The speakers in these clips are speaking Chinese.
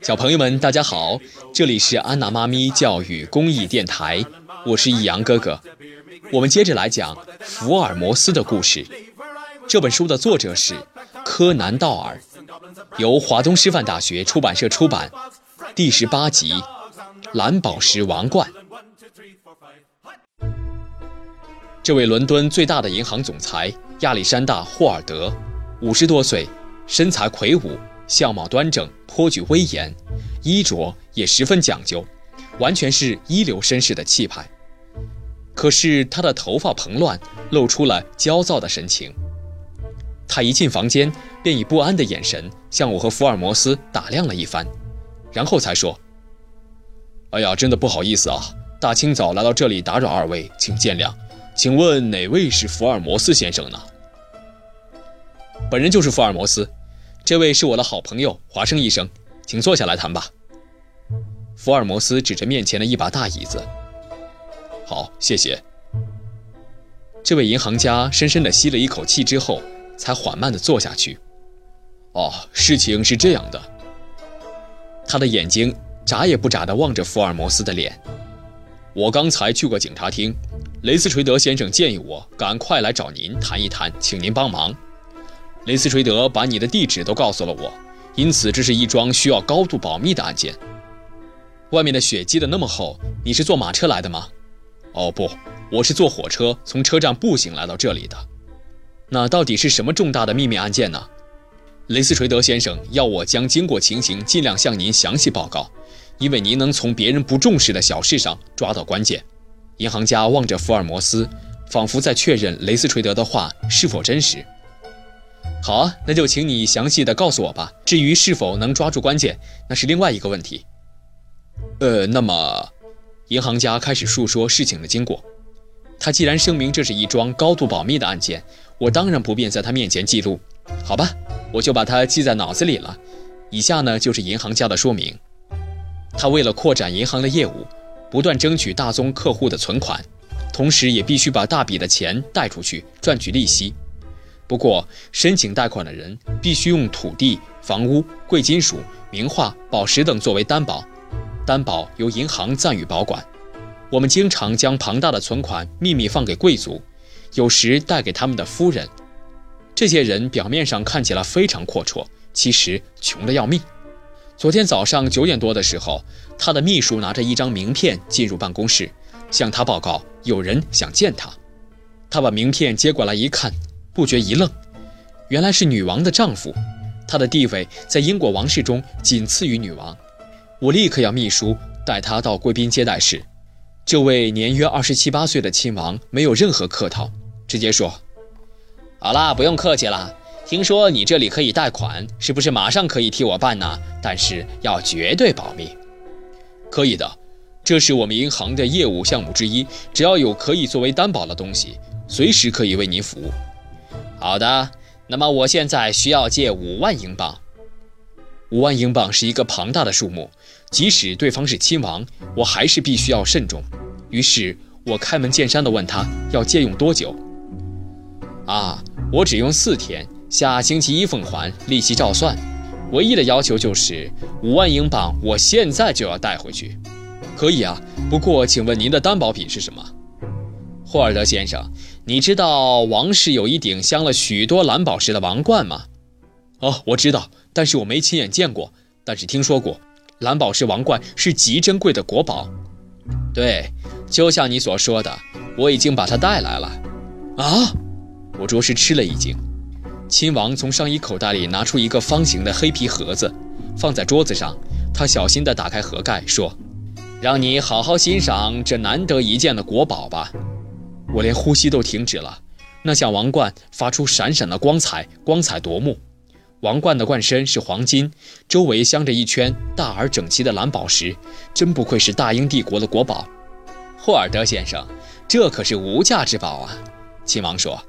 小朋友们，大家好，这里是安娜妈咪教育公益电台，我是易阳哥哥。我们接着来讲福尔摩斯的故事。这本书的作者是柯南道尔，由华东师范大学出版社出版。第十八集，蓝宝石王冠。这位伦敦最大的银行总裁亚历山大·霍尔德，五十多岁，身材魁梧，相貌端正，颇具威严，衣着也十分讲究，完全是一流绅士的气派。可是他的头发蓬乱，露出了焦躁的神情。他一进房间，便以不安的眼神向我和福尔摩斯打量了一番，然后才说：“哎呀，真的不好意思啊，大清早来到这里打扰二位，请见谅。”请问哪位是福尔摩斯先生呢？本人就是福尔摩斯，这位是我的好朋友华生医生，请坐下来谈吧。福尔摩斯指着面前的一把大椅子。好，谢谢。这位银行家深深地吸了一口气之后，才缓慢地坐下去。哦，事情是这样的。他的眼睛眨也不眨地望着福尔摩斯的脸。我刚才去过警察厅。雷斯垂德先生建议我赶快来找您谈一谈，请您帮忙。雷斯垂德把你的地址都告诉了我，因此这是一桩需要高度保密的案件。外面的雪积得那么厚，你是坐马车来的吗？哦不，我是坐火车从车站步行来到这里的。那到底是什么重大的秘密案件呢？雷斯垂德先生要我将经过情形尽量向您详细报告，因为您能从别人不重视的小事上抓到关键。银行家望着福尔摩斯，仿佛在确认雷斯垂德的话是否真实。好啊，那就请你详细的告诉我吧。至于是否能抓住关键，那是另外一个问题。呃，那么，银行家开始述说事情的经过。他既然声明这是一桩高度保密的案件，我当然不便在他面前记录。好吧，我就把它记在脑子里了。以下呢，就是银行家的说明。他为了扩展银行的业务。不断争取大宗客户的存款，同时也必须把大笔的钱贷出去赚取利息。不过，申请贷款的人必须用土地、房屋、贵金属、名画、宝石等作为担保，担保由银行暂予保管。我们经常将庞大的存款秘密放给贵族，有时带给他们的夫人。这些人表面上看起来非常阔绰，其实穷得要命。昨天早上九点多的时候，他的秘书拿着一张名片进入办公室，向他报告有人想见他。他把名片接过来一看，不觉一愣，原来是女王的丈夫。他的地位在英国王室中仅次于女王。我立刻要秘书带他到贵宾接待室。这位年约二十七八岁的亲王没有任何客套，直接说：“好啦，不用客气了。”听说你这里可以贷款，是不是马上可以替我办呢？但是要绝对保密。可以的，这是我们银行的业务项目之一。只要有可以作为担保的东西，随时可以为您服务。好的，那么我现在需要借五万英镑。五万英镑是一个庞大的数目，即使对方是亲王，我还是必须要慎重。于是我开门见山地问他要借用多久。啊，我只用四天。下星期一奉还，利息照算。唯一的要求就是五万英镑，我现在就要带回去。可以啊，不过请问您的担保品是什么？霍尔德先生，你知道王室有一顶镶了许多蓝宝石的王冠吗？哦，我知道，但是我没亲眼见过，但是听说过，蓝宝石王冠是极珍贵的国宝。对，就像你所说的，我已经把它带来了。啊！我着实吃了一惊。亲王从上衣口袋里拿出一个方形的黑皮盒子，放在桌子上。他小心地打开盒盖，说：“让你好好欣赏这难得一见的国宝吧。”我连呼吸都停止了。那项王冠发出闪闪的光彩，光彩夺目。王冠的冠身是黄金，周围镶着一圈大而整齐的蓝宝石，真不愧是大英帝国的国宝。霍尔德先生，这可是无价之宝啊！亲王说。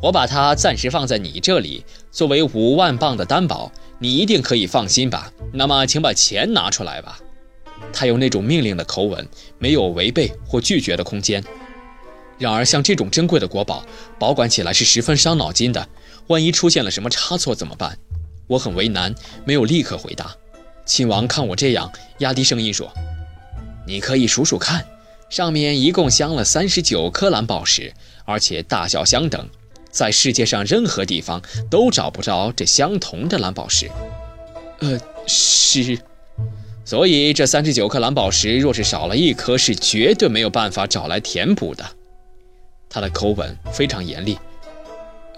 我把它暂时放在你这里，作为五万镑的担保，你一定可以放心吧？那么，请把钱拿出来吧。他用那种命令的口吻，没有违背或拒绝的空间。然而，像这种珍贵的国宝，保管起来是十分伤脑筋的。万一出现了什么差错怎么办？我很为难，没有立刻回答。亲王看我这样，压低声音说：“你可以数数看，上面一共镶了三十九颗蓝宝石，而且大小相等，在世界上任何地方都找不着这相同的蓝宝石。”呃，是。所以这三十九颗蓝宝石，若是少了一颗，是绝对没有办法找来填补的。他的口吻非常严厉。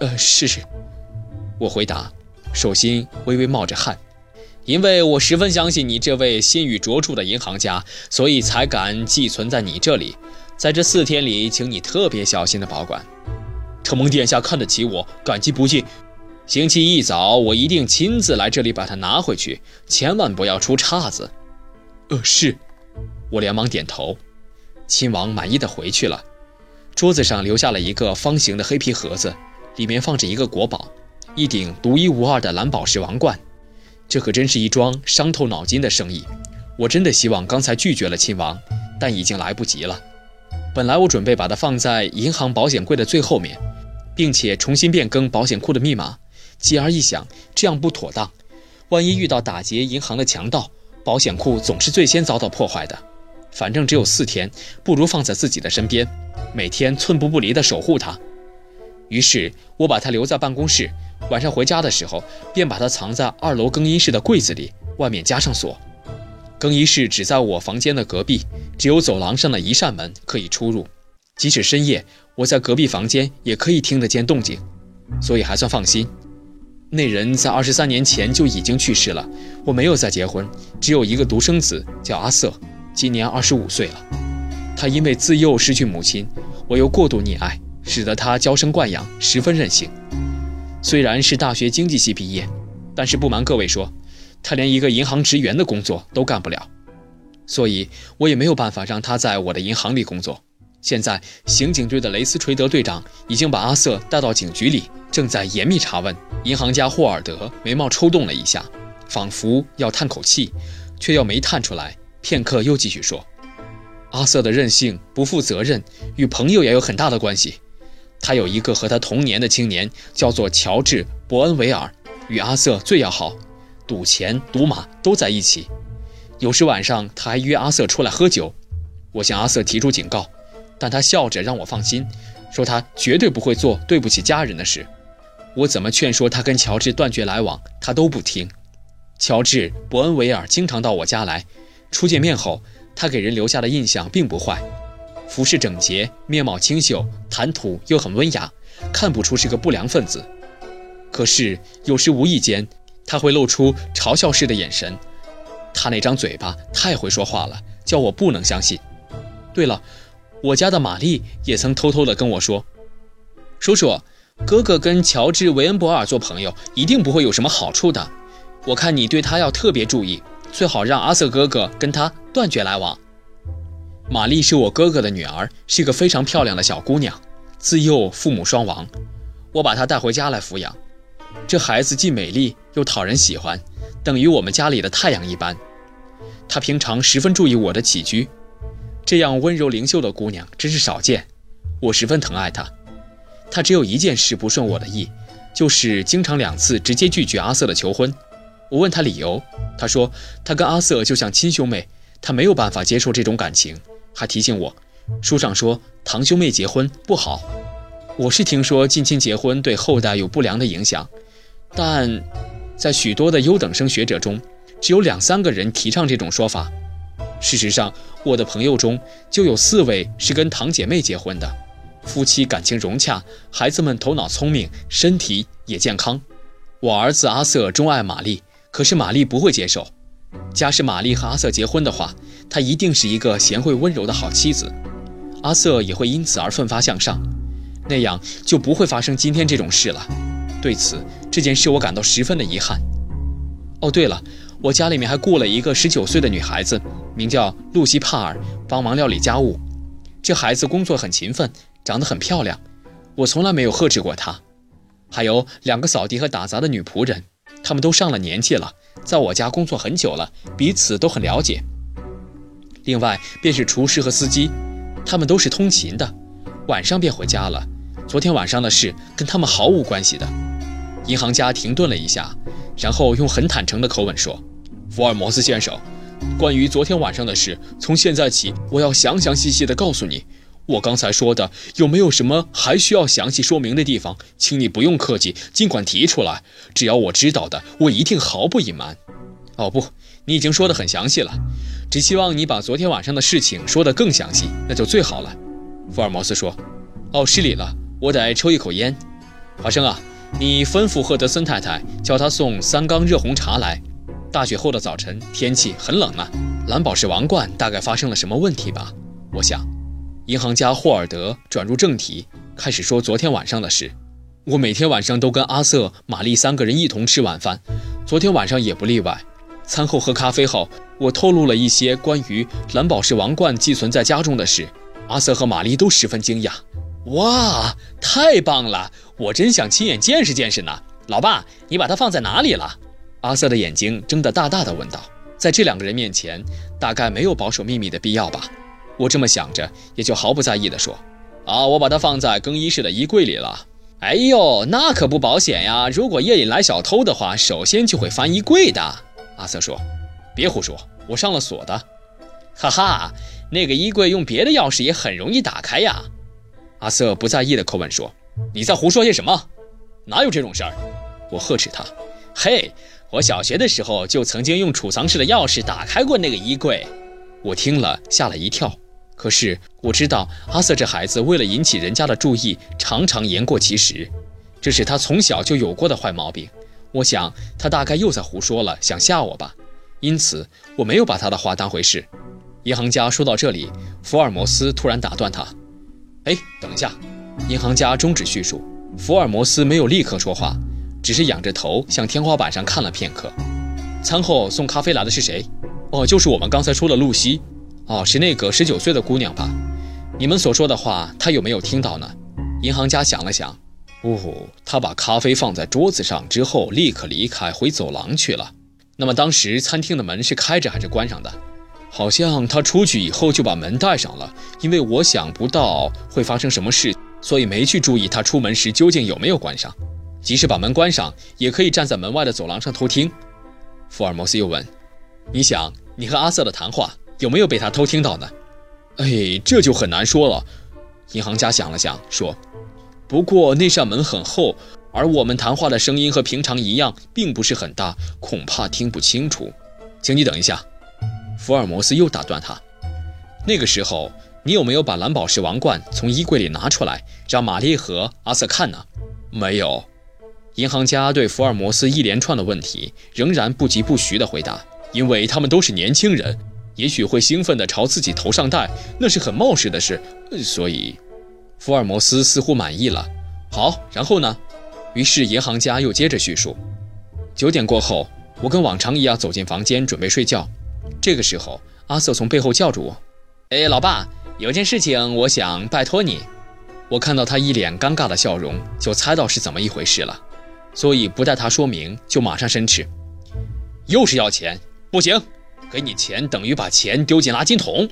呃，是是。我回答，手心微微冒着汗。因为我十分相信你这位信誉卓著的银行家，所以才敢寄存在你这里。在这四天里，请你特别小心的保管。承蒙殿下看得起我，感激不尽。星期一早，我一定亲自来这里把它拿回去，千万不要出岔子。呃，是。我连忙点头。亲王满意的回去了。桌子上留下了一个方形的黑皮盒子，里面放着一个国宝，一顶独一无二的蓝宝石王冠。这可真是一桩伤透脑筋的生意，我真的希望刚才拒绝了亲王，但已经来不及了。本来我准备把它放在银行保险柜的最后面，并且重新变更保险库的密码。继而一想，这样不妥当，万一遇到打劫银行的强盗，保险库总是最先遭到破坏的。反正只有四天，不如放在自己的身边，每天寸步不离地守护他。于是我把他留在办公室。晚上回家的时候，便把他藏在二楼更衣室的柜子里，外面加上锁。更衣室只在我房间的隔壁，只有走廊上的一扇门可以出入。即使深夜，我在隔壁房间也可以听得见动静，所以还算放心。那人在二十三年前就已经去世了，我没有再结婚，只有一个独生子，叫阿瑟，今年二十五岁了。他因为自幼失去母亲，我又过度溺爱，使得他娇生惯养，十分任性。虽然是大学经济系毕业，但是不瞒各位说，他连一个银行职员的工作都干不了，所以我也没有办法让他在我的银行里工作。现在刑警队的雷斯垂德队长已经把阿瑟带到警局里，正在严密查问。银行家霍尔德眉毛抽动了一下，仿佛要叹口气，却又没叹出来。片刻又继续说：“阿瑟的任性、不负责任，与朋友也有很大的关系。”他有一个和他同年的青年，叫做乔治·伯恩维尔，与阿瑟最要好，赌钱、赌马都在一起。有时晚上他还约阿瑟出来喝酒。我向阿瑟提出警告，但他笑着让我放心，说他绝对不会做对不起家人的事。我怎么劝说他跟乔治断绝来往，他都不听。乔治·伯恩维尔经常到我家来，初见面后，他给人留下的印象并不坏。服饰整洁，面貌清秀，谈吐又很温雅，看不出是个不良分子。可是有时无意间，他会露出嘲笑式的眼神。他那张嘴巴太会说话了，叫我不能相信。对了，我家的玛丽也曾偷偷地跟我说：“叔叔，哥哥跟乔治·维恩博尔做朋友，一定不会有什么好处的。我看你对他要特别注意，最好让阿瑟哥哥跟他断绝来往。”玛丽是我哥哥的女儿，是个非常漂亮的小姑娘。自幼父母双亡，我把她带回家来抚养。这孩子既美丽又讨人喜欢，等于我们家里的太阳一般。她平常十分注意我的起居，这样温柔灵秀的姑娘真是少见。我十分疼爱她。她只有一件事不顺我的意，就是经常两次直接拒绝阿瑟的求婚。我问他理由，他说他跟阿瑟就像亲兄妹，他没有办法接受这种感情。还提醒我，书上说堂兄妹结婚不好。我是听说近亲结婚对后代有不良的影响，但在许多的优等生学者中，只有两三个人提倡这种说法。事实上，我的朋友中就有四位是跟堂姐妹结婚的，夫妻感情融洽，孩子们头脑聪明，身体也健康。我儿子阿瑟钟爱玛丽，可是玛丽不会接受。假使玛丽和阿瑟结婚的话，她一定是一个贤惠温柔的好妻子，阿瑟也会因此而奋发向上，那样就不会发生今天这种事了。对此，这件事我感到十分的遗憾。哦，对了，我家里面还雇了一个十九岁的女孩子，名叫露西·帕尔，帮忙料理家务。这孩子工作很勤奋，长得很漂亮，我从来没有呵斥过她。还有两个扫地和打杂的女仆人，他们都上了年纪了，在我家工作很久了，彼此都很了解。另外便是厨师和司机，他们都是通勤的，晚上便回家了。昨天晚上的事跟他们毫无关系的。银行家停顿了一下，然后用很坦诚的口吻说：“福尔摩斯先生，关于昨天晚上的事，从现在起我要详详细细的告诉你。我刚才说的有没有什么还需要详细说明的地方？请你不用客气，尽管提出来。只要我知道的，我一定毫不隐瞒。哦不，你已经说得很详细了，只希望你把昨天晚上的事情说得更详细，那就最好了。”福尔摩斯说：“哦，失礼了，我得抽一口烟。华生啊。”你吩咐赫德森太太叫他送三缸热红茶来。大雪后的早晨，天气很冷啊。蓝宝石王冠大概发生了什么问题吧？我想，银行家霍尔德转入正题，开始说昨天晚上的事。我每天晚上都跟阿瑟、玛丽三个人一同吃晚饭，昨天晚上也不例外。餐后喝咖啡后，我透露了一些关于蓝宝石王冠寄存在家中的事。阿瑟和玛丽都十分惊讶。哇，太棒了！我真想亲眼见识见识呢。老爸，你把它放在哪里了？阿瑟的眼睛睁得大大的，问道。在这两个人面前，大概没有保守秘密的必要吧？我这么想着，也就毫不在意地说：“啊，我把它放在更衣室的衣柜里了。”哎呦，那可不保险呀！如果夜里来小偷的话，首先就会翻衣柜的。阿瑟说：“别胡说，我上了锁的。”哈哈，那个衣柜用别的钥匙也很容易打开呀。阿瑟不在意的口吻说：“你在胡说些什么？哪有这种事儿？”我呵斥他：“嘿，我小学的时候就曾经用储藏室的钥匙打开过那个衣柜。”我听了吓了一跳。可是我知道阿瑟这孩子为了引起人家的注意，常常言过其实，这是他从小就有过的坏毛病。我想他大概又在胡说了，想吓我吧。因此我没有把他的话当回事。银行家说到这里，福尔摩斯突然打断他。哎，等一下！银行家终止叙述。福尔摩斯没有立刻说话，只是仰着头向天花板上看了片刻。餐后送咖啡来的是谁？哦，就是我们刚才说的露西。哦，是那个十九岁的姑娘吧？你们所说的话，她有没有听到呢？银行家想了想，哦，她把咖啡放在桌子上之后，立刻离开，回走廊去了。那么当时餐厅的门是开着还是关上的？好像他出去以后就把门带上了，因为我想不到会发生什么事，所以没去注意他出门时究竟有没有关上。即使把门关上，也可以站在门外的走廊上偷听。福尔摩斯又问：“你想，你和阿瑟的谈话有没有被他偷听到呢？”哎，这就很难说了。银行家想了想说：“不过那扇门很厚，而我们谈话的声音和平常一样，并不是很大，恐怕听不清楚。请你等一下。”福尔摩斯又打断他：“那个时候，你有没有把蓝宝石王冠从衣柜里拿出来，让玛丽和阿瑟看呢？”“没有。”银行家对福尔摩斯一连串的问题仍然不疾不徐地回答：“因为他们都是年轻人，也许会兴奋地朝自己头上戴，那是很冒失的事。所以，福尔摩斯似乎满意了。好，然后呢？于是银行家又接着叙述：九点过后，我跟往常一样走进房间，准备睡觉。”这个时候，阿瑟从背后叫住我：“哎，老爸，有件事情我想拜托你。”我看到他一脸尴尬的笑容，就猜到是怎么一回事了，所以不待他说明，就马上申斥：“又是要钱？不行，给你钱等于把钱丢进垃圾桶。”“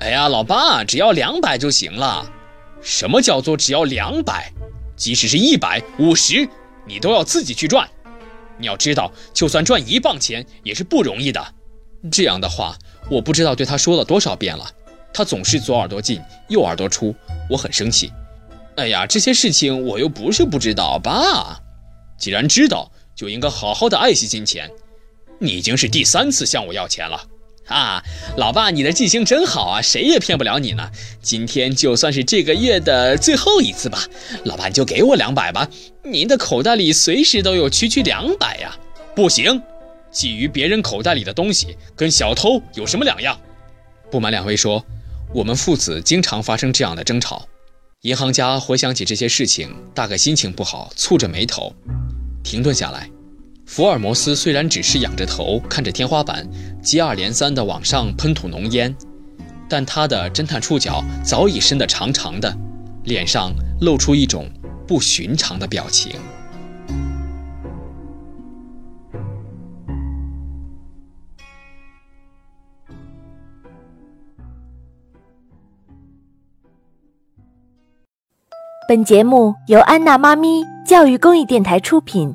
哎呀，老爸，只要两百就行了。”“什么叫做只要两百？即使是一百、五十，你都要自己去赚。你要知道，就算赚一磅钱也是不容易的。”这样的话，我不知道对他说了多少遍了，他总是左耳朵进右耳朵出，我很生气。哎呀，这些事情我又不是不知道爸？既然知道，就应该好好的爱惜金钱。你已经是第三次向我要钱了，啊，老爸，你的记性真好啊，谁也骗不了你呢。今天就算是这个月的最后一次吧，老爸你就给我两百吧，您的口袋里随时都有区区两百呀。不行。觊觎别人口袋里的东西，跟小偷有什么两样？不瞒两位说，我们父子经常发生这样的争吵。银行家回想起这些事情，大概心情不好，蹙着眉头，停顿下来。福尔摩斯虽然只是仰着头看着天花板，接二连三地往上喷吐浓烟，但他的侦探触角早已伸得长长的，脸上露出一种不寻常的表情。本节目由安娜妈咪教育公益电台出品。